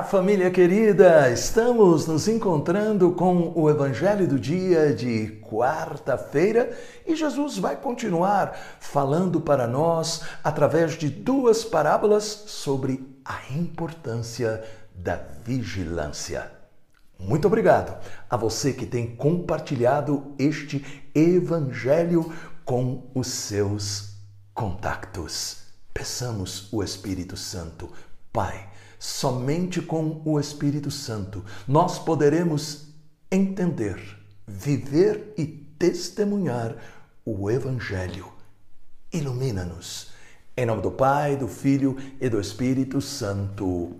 Família querida! Estamos nos encontrando com o Evangelho do dia de quarta-feira e Jesus vai continuar falando para nós através de duas parábolas sobre a importância da vigilância. Muito obrigado a você que tem compartilhado este Evangelho com os seus contactos. Peçamos o Espírito Santo, Pai Somente com o Espírito Santo nós poderemos entender, viver e testemunhar o Evangelho. Ilumina-nos. Em nome do Pai, do Filho e do Espírito Santo.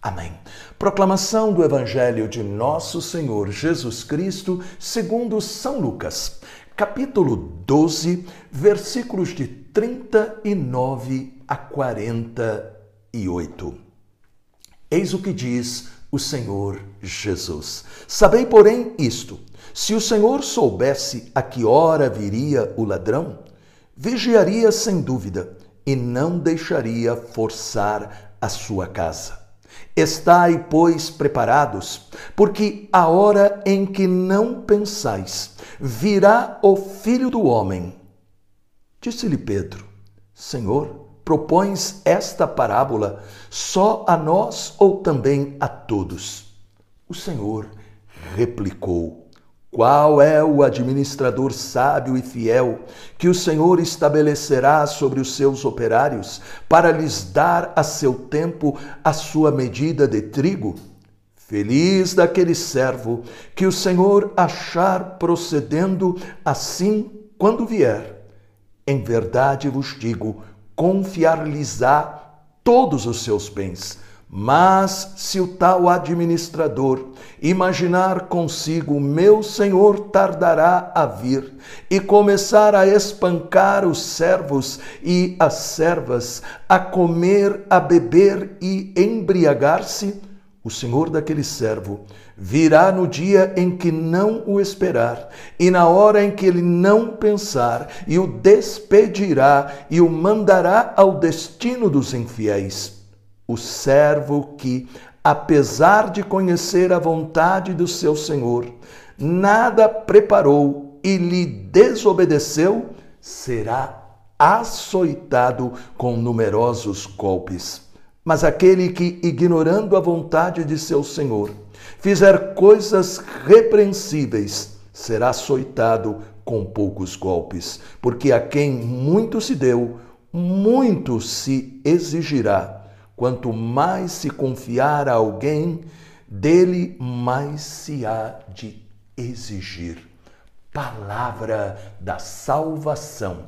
Amém. Proclamação do Evangelho de Nosso Senhor Jesus Cristo, segundo São Lucas, capítulo 12, versículos de 39 a 48. Eis o que diz o Senhor Jesus. Sabei, porém, isto: se o Senhor soubesse a que hora viria o ladrão, vigiaria sem dúvida e não deixaria forçar a sua casa. Estai, pois, preparados, porque a hora em que não pensais, virá o filho do homem. Disse-lhe Pedro: Senhor, propões esta parábola só a nós ou também a todos? O Senhor replicou: Qual é o administrador sábio e fiel que o Senhor estabelecerá sobre os seus operários para lhes dar a seu tempo a sua medida de trigo? Feliz daquele servo que o Senhor achar procedendo assim quando vier. Em verdade vos digo, confiar-lhes-á todos os seus bens. Mas se o tal administrador imaginar consigo, meu senhor tardará a vir, e começar a espancar os servos e as servas, a comer, a beber e embriagar-se, o senhor daquele servo virá no dia em que não o esperar, e na hora em que ele não pensar, e o despedirá e o mandará ao destino dos infiéis. O servo que, apesar de conhecer a vontade do seu senhor, nada preparou e lhe desobedeceu, será açoitado com numerosos golpes. Mas aquele que, ignorando a vontade de seu senhor, fizer coisas repreensíveis, será açoitado com poucos golpes, porque a quem muito se deu, muito se exigirá. Quanto mais se confiar a alguém, dele mais se há de exigir. Palavra da salvação.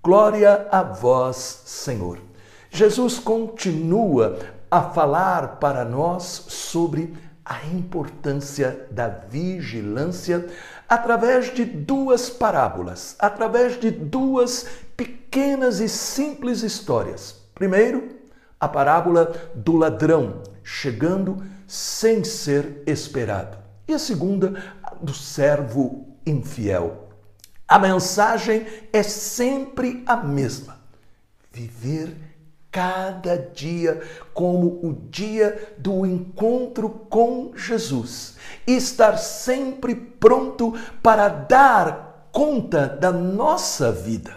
Glória a vós, Senhor. Jesus continua a falar para nós sobre a importância da vigilância através de duas parábolas, através de duas pequenas e simples histórias. Primeiro, a parábola do ladrão chegando sem ser esperado. E a segunda, do servo infiel. A mensagem é sempre a mesma: viver cada dia como o dia do encontro com Jesus. E estar sempre pronto para dar conta da nossa vida.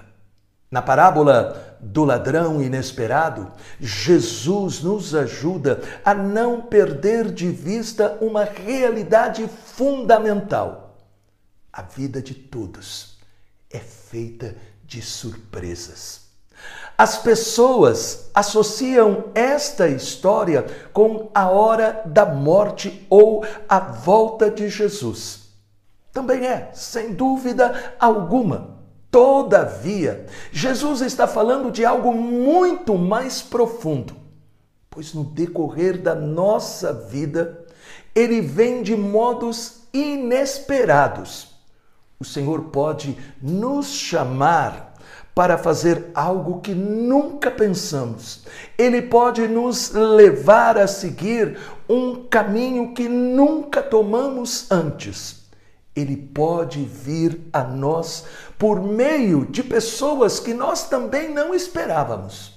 Na parábola do ladrão inesperado, Jesus nos ajuda a não perder de vista uma realidade fundamental. A vida de todos é feita de surpresas. As pessoas associam esta história com a hora da morte ou a volta de Jesus. Também é, sem dúvida alguma. Todavia, Jesus está falando de algo muito mais profundo, pois no decorrer da nossa vida, ele vem de modos inesperados. O Senhor pode nos chamar para fazer algo que nunca pensamos. Ele pode nos levar a seguir um caminho que nunca tomamos antes. Ele pode vir a nós por meio de pessoas que nós também não esperávamos.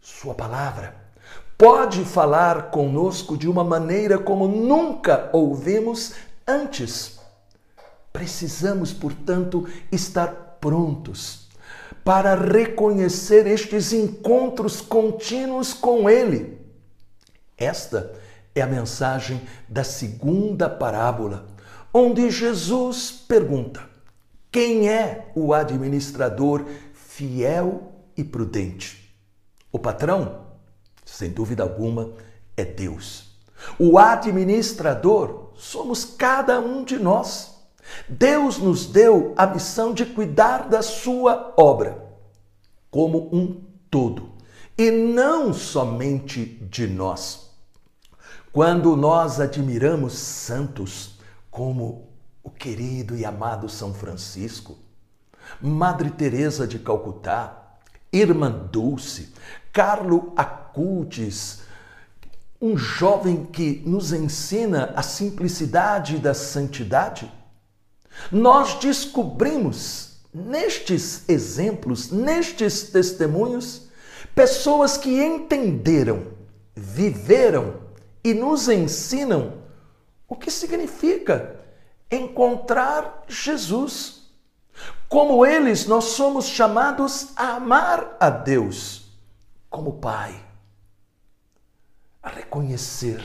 Sua palavra pode falar conosco de uma maneira como nunca ouvimos antes. Precisamos, portanto, estar prontos para reconhecer estes encontros contínuos com Ele. Esta é a mensagem da segunda parábola, onde Jesus pergunta: quem é o administrador fiel e prudente? O patrão, sem dúvida alguma, é Deus. O administrador somos cada um de nós. Deus nos deu a missão de cuidar da sua obra como um todo e não somente de nós. Quando nós admiramos santos como o querido e amado São Francisco, Madre Teresa de Calcutá, Irmã Dulce, Carlo Acutis, um jovem que nos ensina a simplicidade da santidade, nós descobrimos nestes exemplos, nestes testemunhos, pessoas que entenderam, viveram e nos ensinam o que significa encontrar Jesus. Como eles, nós somos chamados a amar a Deus como Pai, a reconhecer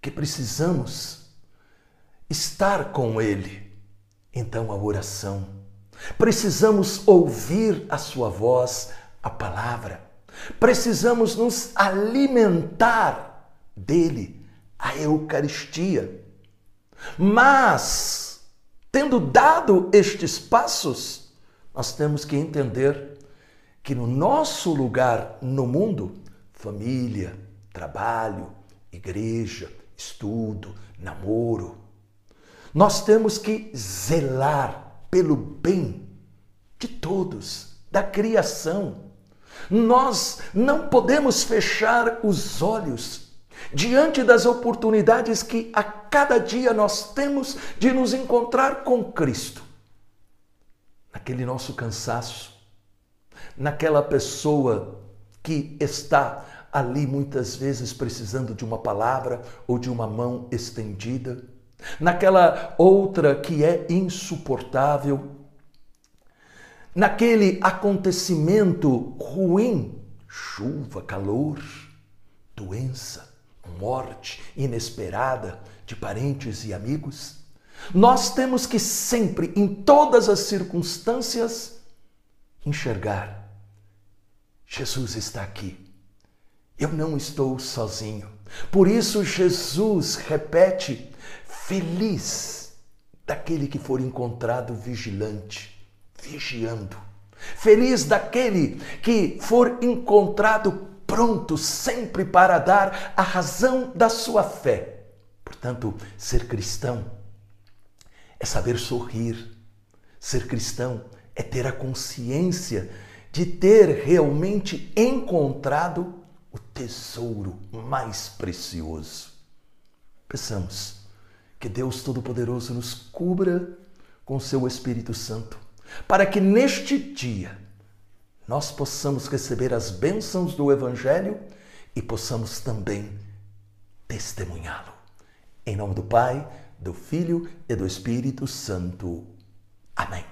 que precisamos estar com Ele. Então, a oração. Precisamos ouvir a Sua voz, a palavra. Precisamos nos alimentar dele, a Eucaristia. Mas, tendo dado estes passos, nós temos que entender que no nosso lugar no mundo, família, trabalho, igreja, estudo, namoro, nós temos que zelar pelo bem de todos, da criação. Nós não podemos fechar os olhos diante das oportunidades que a cada dia nós temos de nos encontrar com Cristo. Naquele nosso cansaço, naquela pessoa que está ali muitas vezes precisando de uma palavra ou de uma mão estendida, naquela outra que é insuportável, naquele acontecimento ruim, chuva, calor, doença, morte inesperada de parentes e amigos, nós temos que sempre, em todas as circunstâncias, enxergar: Jesus está aqui. Eu não estou sozinho. Por isso, Jesus repete: Feliz daquele que for encontrado vigilante, vigiando. Feliz daquele que for encontrado pronto sempre para dar a razão da sua fé. Portanto, ser cristão é saber sorrir. Ser cristão é ter a consciência de ter realmente encontrado o tesouro mais precioso. Peçamos que Deus Todo-Poderoso nos cubra com seu Espírito Santo, para que neste dia nós possamos receber as bênçãos do Evangelho e possamos também testemunhá-lo. Em nome do Pai, do Filho e do Espírito Santo. Amém.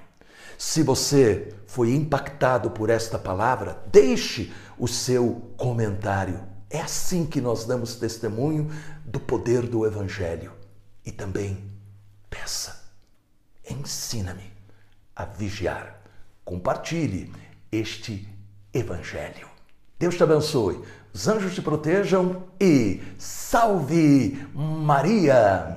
Se você foi impactado por esta palavra, deixe o seu comentário. É assim que nós damos testemunho do poder do Evangelho. E também peça, ensina-me a vigiar. Compartilhe este Evangelho. Deus te abençoe, os anjos te protejam e salve Maria!